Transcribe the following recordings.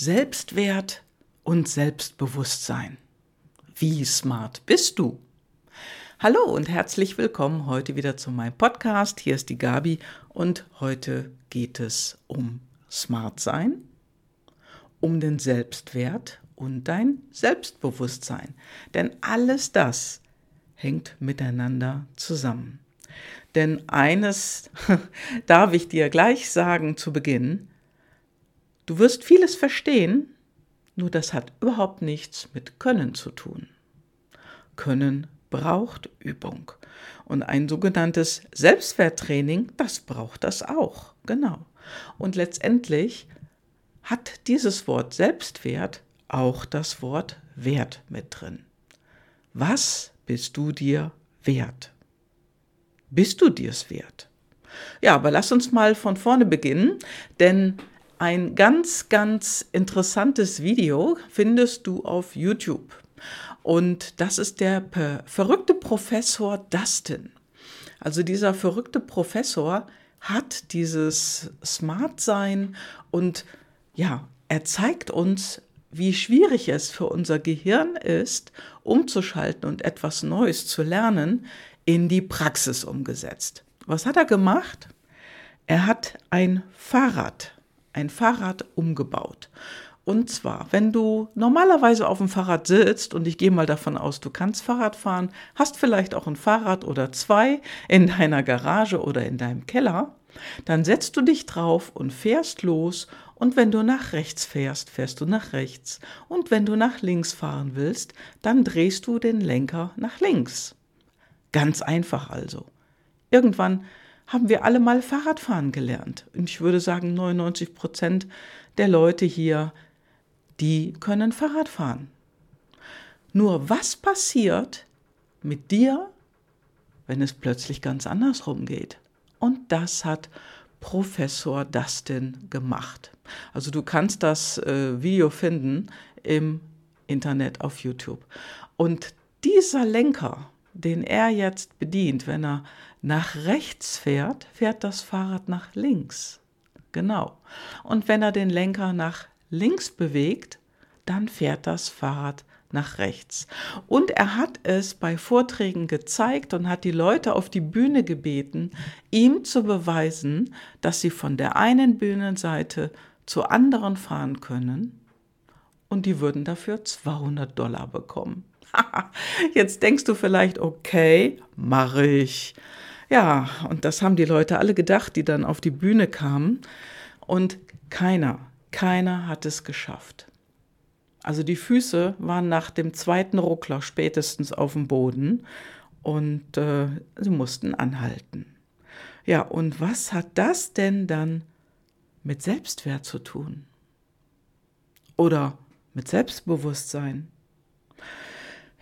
Selbstwert und Selbstbewusstsein. Wie smart bist du? Hallo und herzlich willkommen heute wieder zu meinem Podcast. Hier ist die Gabi und heute geht es um Smart sein, um den Selbstwert und dein Selbstbewusstsein. Denn alles das hängt miteinander zusammen. Denn eines darf ich dir gleich sagen zu Beginn, du wirst vieles verstehen, nur das hat überhaupt nichts mit Können zu tun. Können braucht Übung. Und ein sogenanntes Selbstwerttraining, das braucht das auch, genau. Und letztendlich hat dieses Wort Selbstwert auch das Wort Wert mit drin. Was bist du dir wert? Bist du dir's wert? Ja, aber lass uns mal von vorne beginnen, denn ein ganz, ganz interessantes Video findest du auf YouTube. Und das ist der verrückte Professor Dustin. Also dieser verrückte Professor hat dieses Smart-Sein und ja, er zeigt uns, wie schwierig es für unser Gehirn ist, umzuschalten und etwas Neues zu lernen, in die Praxis umgesetzt. Was hat er gemacht? Er hat ein Fahrrad, ein Fahrrad umgebaut. Und zwar, wenn du normalerweise auf dem Fahrrad sitzt, und ich gehe mal davon aus, du kannst Fahrrad fahren, hast vielleicht auch ein Fahrrad oder zwei in deiner Garage oder in deinem Keller, dann setzt du dich drauf und fährst los und wenn du nach rechts fährst, fährst du nach rechts und wenn du nach links fahren willst, dann drehst du den Lenker nach links. Ganz einfach also. Irgendwann haben wir alle mal Fahrradfahren gelernt. Und ich würde sagen, 99 Prozent der Leute hier, die können Fahrrad fahren. Nur was passiert mit dir, wenn es plötzlich ganz andersrum geht? Und das hat Professor Dustin gemacht. Also du kannst das äh, Video finden im Internet auf YouTube. Und dieser Lenker, den er jetzt bedient, wenn er nach rechts fährt, fährt das Fahrrad nach links. Genau. Und wenn er den Lenker nach links bewegt, dann fährt das Fahrrad nach rechts. Und er hat es bei Vorträgen gezeigt und hat die Leute auf die Bühne gebeten, ihm zu beweisen, dass sie von der einen Bühnenseite zur anderen fahren können und die würden dafür 200 Dollar bekommen. Jetzt denkst du vielleicht, okay, mache ich. Ja, und das haben die Leute alle gedacht, die dann auf die Bühne kamen. Und keiner, keiner hat es geschafft. Also die Füße waren nach dem zweiten Ruckler spätestens auf dem Boden und äh, sie mussten anhalten. Ja, und was hat das denn dann mit Selbstwert zu tun? Oder mit Selbstbewusstsein?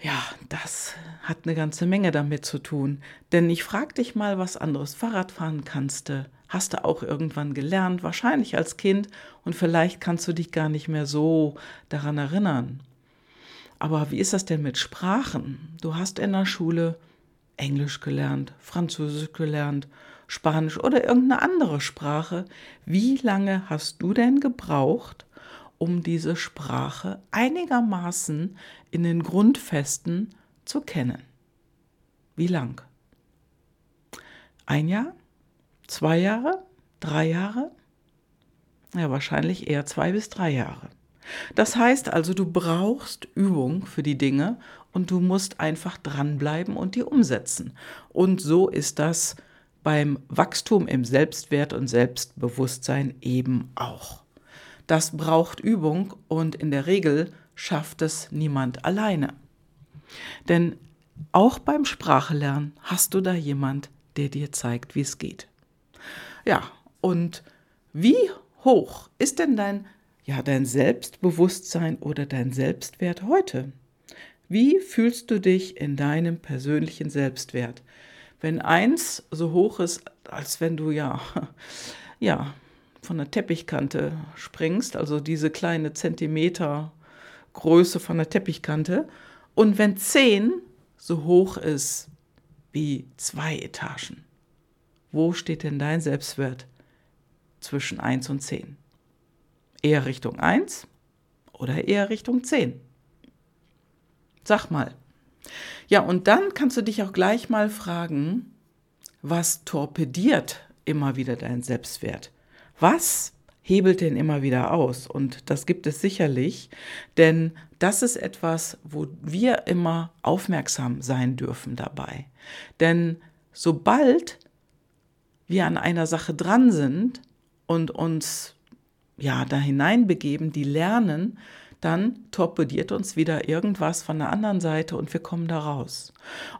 Ja, das hat eine ganze Menge damit zu tun. Denn ich frage dich mal was anderes. Fahrradfahren kannst du, hast du auch irgendwann gelernt, wahrscheinlich als Kind, und vielleicht kannst du dich gar nicht mehr so daran erinnern. Aber wie ist das denn mit Sprachen? Du hast in der Schule Englisch gelernt, Französisch gelernt, Spanisch oder irgendeine andere Sprache. Wie lange hast du denn gebraucht, um diese Sprache einigermaßen in den Grundfesten zu kennen. Wie lang? Ein Jahr? Zwei Jahre? Drei Jahre? Ja, wahrscheinlich eher zwei bis drei Jahre. Das heißt also, du brauchst Übung für die Dinge und du musst einfach dranbleiben und die umsetzen. Und so ist das beim Wachstum im Selbstwert und Selbstbewusstsein eben auch. Das braucht Übung und in der Regel schafft es niemand alleine. Denn auch beim Sprachelernen hast du da jemand, der dir zeigt, wie es geht. Ja, und wie hoch ist denn dein, ja, dein Selbstbewusstsein oder dein Selbstwert heute? Wie fühlst du dich in deinem persönlichen Selbstwert? Wenn eins so hoch ist, als wenn du ja, ja, von der Teppichkante springst, also diese kleine Zentimeter Größe von der Teppichkante. Und wenn 10 so hoch ist wie zwei Etagen, wo steht denn dein Selbstwert zwischen 1 und 10? Eher Richtung 1 oder eher Richtung 10? Sag mal. Ja, und dann kannst du dich auch gleich mal fragen, was torpediert immer wieder deinen Selbstwert? Was hebelt den immer wieder aus? Und das gibt es sicherlich, denn das ist etwas, wo wir immer aufmerksam sein dürfen dabei. Denn sobald wir an einer Sache dran sind und uns ja da hineinbegeben, die lernen, dann torpediert uns wieder irgendwas von der anderen Seite und wir kommen da raus.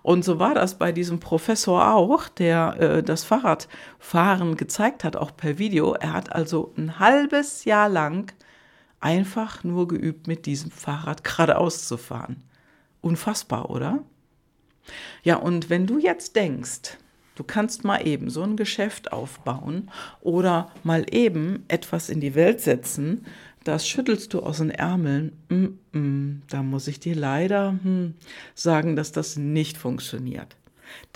Und so war das bei diesem Professor auch, der äh, das Fahrradfahren gezeigt hat, auch per Video. Er hat also ein halbes Jahr lang einfach nur geübt, mit diesem Fahrrad geradeaus zu fahren. Unfassbar, oder? Ja, und wenn du jetzt denkst, du kannst mal eben so ein Geschäft aufbauen oder mal eben etwas in die Welt setzen, das schüttelst du aus den Ärmeln. Mm -mm, da muss ich dir leider hm, sagen, dass das nicht funktioniert.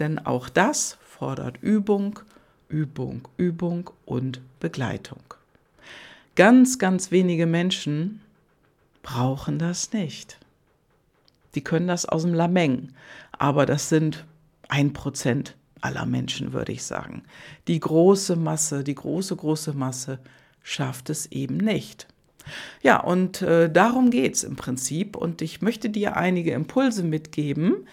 Denn auch das fordert Übung, Übung, Übung und Begleitung. Ganz, ganz wenige Menschen brauchen das nicht. Die können das aus dem Lameng, aber das sind ein Prozent aller Menschen, würde ich sagen. Die große Masse, die große, große Masse schafft es eben nicht. Ja, und äh, darum geht es im Prinzip. Und ich möchte dir einige Impulse mitgeben,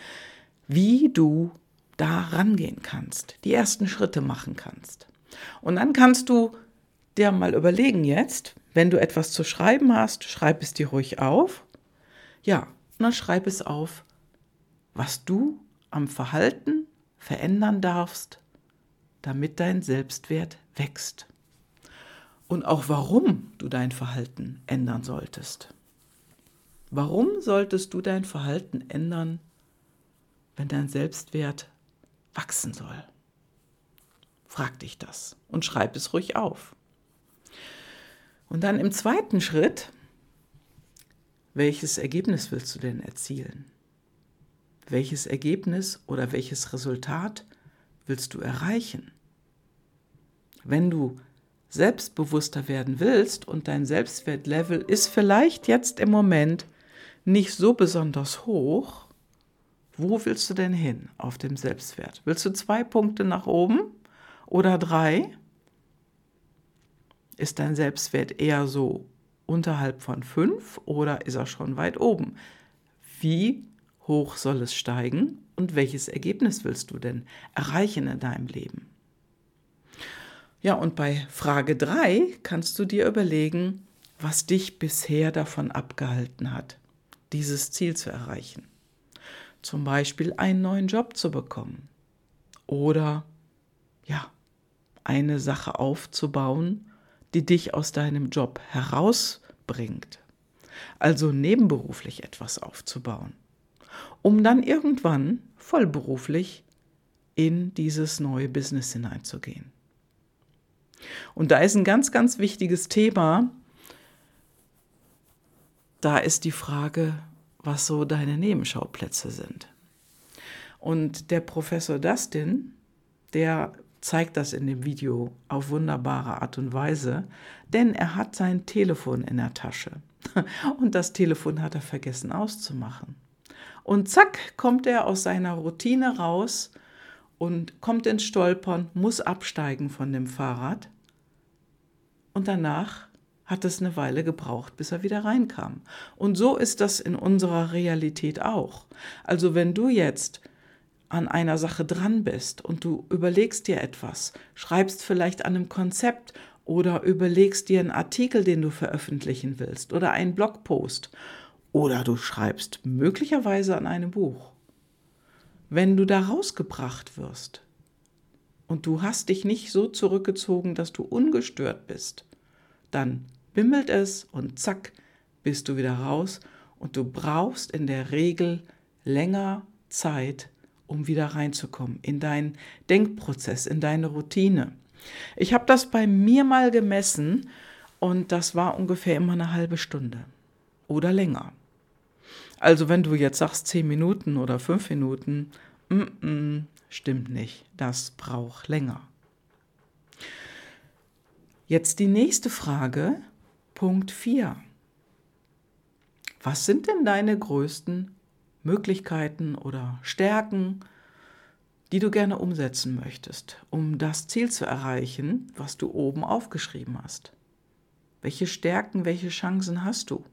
wie du da rangehen kannst, die ersten Schritte machen kannst. Und dann kannst du dir mal überlegen jetzt, wenn du etwas zu schreiben hast, schreib es dir ruhig auf. Ja, und dann schreib es auf, was du am Verhalten verändern darfst, damit dein Selbstwert wächst und auch warum du dein Verhalten ändern solltest. Warum solltest du dein Verhalten ändern, wenn dein Selbstwert wachsen soll? Frag dich das und schreib es ruhig auf. Und dann im zweiten Schritt, welches Ergebnis willst du denn erzielen? Welches Ergebnis oder welches Resultat willst du erreichen? Wenn du selbstbewusster werden willst und dein Selbstwertlevel ist vielleicht jetzt im Moment nicht so besonders hoch, wo willst du denn hin auf dem Selbstwert? Willst du zwei Punkte nach oben oder drei? Ist dein Selbstwert eher so unterhalb von fünf oder ist er schon weit oben? Wie hoch soll es steigen und welches Ergebnis willst du denn erreichen in deinem Leben? Ja, und bei Frage 3 kannst du dir überlegen, was dich bisher davon abgehalten hat, dieses Ziel zu erreichen. Zum Beispiel einen neuen Job zu bekommen oder ja, eine Sache aufzubauen, die dich aus deinem Job herausbringt. Also nebenberuflich etwas aufzubauen, um dann irgendwann vollberuflich in dieses neue Business hineinzugehen. Und da ist ein ganz, ganz wichtiges Thema. Da ist die Frage, was so deine Nebenschauplätze sind. Und der Professor Dustin, der zeigt das in dem Video auf wunderbare Art und Weise, denn er hat sein Telefon in der Tasche. Und das Telefon hat er vergessen auszumachen. Und zack, kommt er aus seiner Routine raus und kommt ins Stolpern, muss absteigen von dem Fahrrad. Und danach hat es eine Weile gebraucht, bis er wieder reinkam. Und so ist das in unserer Realität auch. Also wenn du jetzt an einer Sache dran bist und du überlegst dir etwas, schreibst vielleicht an einem Konzept oder überlegst dir einen Artikel, den du veröffentlichen willst oder einen Blogpost oder du schreibst möglicherweise an einem Buch wenn du da rausgebracht wirst und du hast dich nicht so zurückgezogen, dass du ungestört bist, dann bimmelt es und zack, bist du wieder raus und du brauchst in der Regel länger Zeit, um wieder reinzukommen in deinen Denkprozess, in deine Routine. Ich habe das bei mir mal gemessen und das war ungefähr immer eine halbe Stunde oder länger. Also wenn du jetzt sagst zehn Minuten oder fünf Minuten, mm -mm, stimmt nicht, das braucht länger. Jetzt die nächste Frage, Punkt 4. Was sind denn deine größten Möglichkeiten oder Stärken, die du gerne umsetzen möchtest, um das Ziel zu erreichen, was du oben aufgeschrieben hast? Welche Stärken, welche Chancen hast du?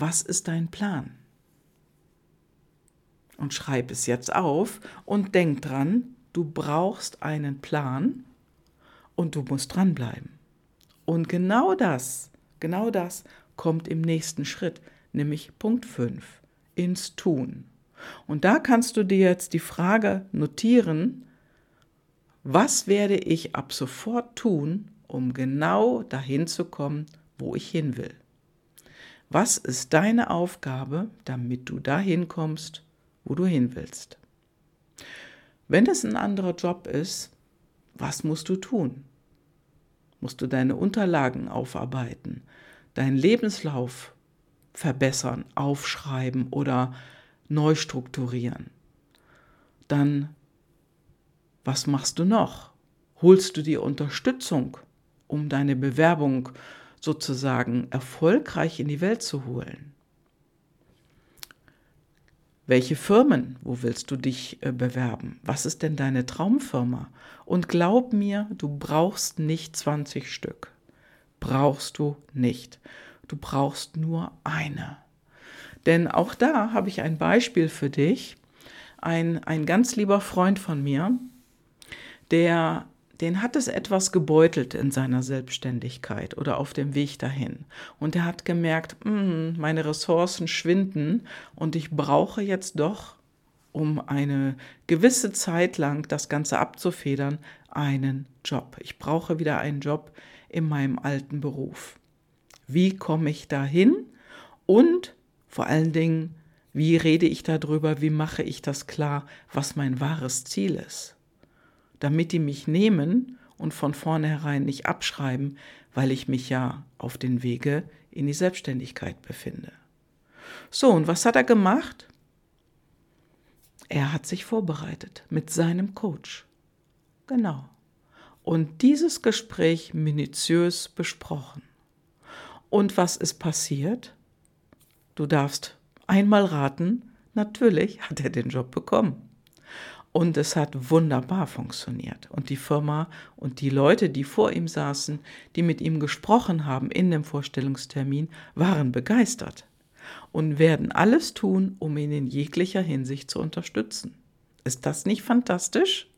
Was ist dein Plan? Und schreib es jetzt auf und denk dran, du brauchst einen Plan und du musst dranbleiben. Und genau das, genau das kommt im nächsten Schritt, nämlich Punkt 5, ins Tun. Und da kannst du dir jetzt die Frage notieren, was werde ich ab sofort tun, um genau dahin zu kommen, wo ich hin will? Was ist deine Aufgabe, damit du dahin kommst, wo du hin willst? Wenn es ein anderer Job ist, was musst du tun? Musst du deine Unterlagen aufarbeiten, deinen Lebenslauf verbessern, aufschreiben oder neu strukturieren? Dann, was machst du noch? Holst du dir Unterstützung, um deine Bewerbung sozusagen erfolgreich in die Welt zu holen? Welche Firmen, wo willst du dich äh, bewerben? Was ist denn deine Traumfirma? Und glaub mir, du brauchst nicht 20 Stück. Brauchst du nicht. Du brauchst nur eine. Denn auch da habe ich ein Beispiel für dich. Ein, ein ganz lieber Freund von mir, der den hat es etwas gebeutelt in seiner Selbstständigkeit oder auf dem Weg dahin. Und er hat gemerkt, mm, meine Ressourcen schwinden und ich brauche jetzt doch, um eine gewisse Zeit lang das Ganze abzufedern, einen Job. Ich brauche wieder einen Job in meinem alten Beruf. Wie komme ich dahin? Und vor allen Dingen, wie rede ich darüber? Wie mache ich das klar, was mein wahres Ziel ist? Damit die mich nehmen und von vornherein nicht abschreiben, weil ich mich ja auf den Wege in die Selbstständigkeit befinde. So, und was hat er gemacht? Er hat sich vorbereitet mit seinem Coach. Genau. Und dieses Gespräch minutiös besprochen. Und was ist passiert? Du darfst einmal raten, natürlich hat er den Job bekommen. Und es hat wunderbar funktioniert. Und die Firma und die Leute, die vor ihm saßen, die mit ihm gesprochen haben in dem Vorstellungstermin, waren begeistert und werden alles tun, um ihn in jeglicher Hinsicht zu unterstützen. Ist das nicht fantastisch?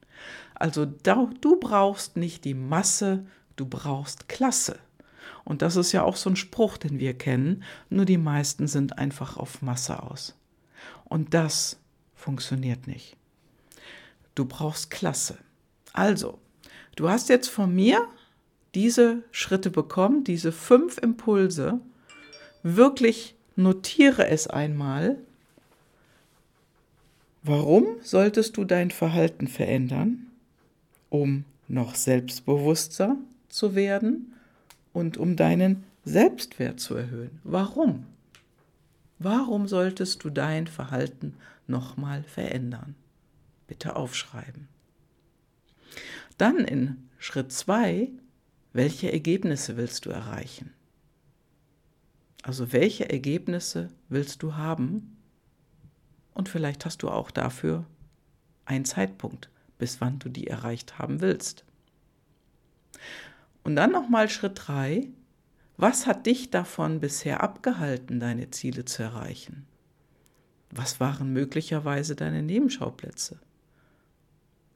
Also du brauchst nicht die Masse, du brauchst Klasse. Und das ist ja auch so ein Spruch, den wir kennen, nur die meisten sind einfach auf Masse aus. Und das funktioniert nicht. Du brauchst Klasse. Also, du hast jetzt von mir diese Schritte bekommen, diese fünf Impulse. Wirklich notiere es einmal. Warum solltest du dein Verhalten verändern? Um noch selbstbewusster zu werden und um deinen Selbstwert zu erhöhen. Warum? Warum solltest du dein Verhalten nochmal verändern? Bitte aufschreiben. Dann in Schritt 2, welche Ergebnisse willst du erreichen? Also welche Ergebnisse willst du haben? Und vielleicht hast du auch dafür einen Zeitpunkt, bis wann du die erreicht haben willst. Und dann nochmal Schritt 3. Was hat dich davon bisher abgehalten, deine Ziele zu erreichen? Was waren möglicherweise deine Nebenschauplätze?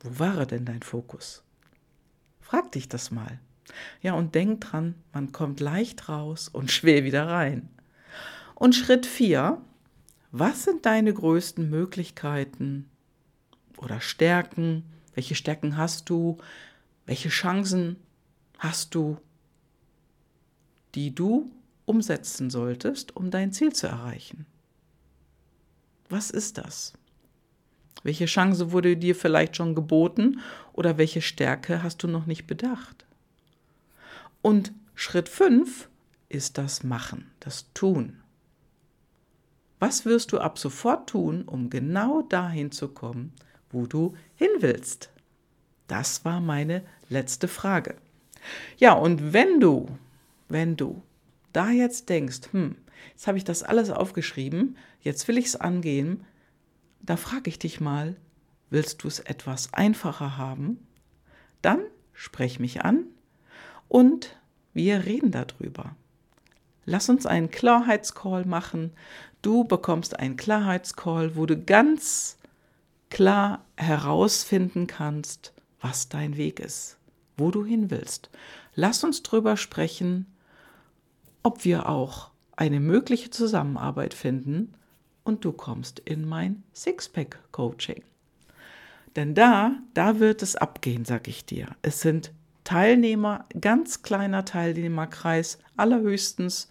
Wo war denn dein Fokus? Frag dich das mal. Ja, und denk dran, man kommt leicht raus und schwer wieder rein. Und Schritt 4, was sind deine größten Möglichkeiten oder Stärken? Welche Stärken hast du? Welche Chancen hast du, die du umsetzen solltest, um dein Ziel zu erreichen? Was ist das? Welche Chance wurde dir vielleicht schon geboten oder welche Stärke hast du noch nicht bedacht? Und Schritt 5 ist das Machen, das Tun. Was wirst du ab sofort tun, um genau dahin zu kommen, wo du hin willst? Das war meine letzte Frage. Ja, und wenn du, wenn du da jetzt denkst, hm, jetzt habe ich das alles aufgeschrieben, jetzt will ich es angehen. Da frage ich dich mal, willst du es etwas einfacher haben? Dann sprech mich an und wir reden darüber. Lass uns einen Klarheitscall machen. Du bekommst einen Klarheitscall, wo du ganz klar herausfinden kannst, was dein Weg ist, wo du hin willst. Lass uns drüber sprechen, ob wir auch eine mögliche Zusammenarbeit finden und du kommst in mein Sixpack Coaching. Denn da, da wird es abgehen, sag ich dir. Es sind Teilnehmer, ganz kleiner Teilnehmerkreis, allerhöchstens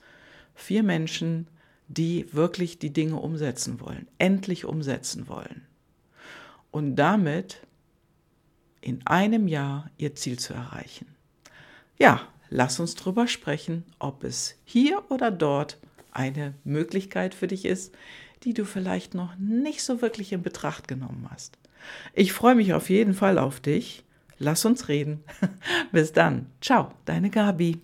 vier Menschen, die wirklich die Dinge umsetzen wollen, endlich umsetzen wollen. Und damit in einem Jahr ihr Ziel zu erreichen. Ja, lass uns drüber sprechen, ob es hier oder dort eine Möglichkeit für dich ist, die du vielleicht noch nicht so wirklich in Betracht genommen hast. Ich freue mich auf jeden Fall auf dich. Lass uns reden. Bis dann. Ciao, deine Gabi.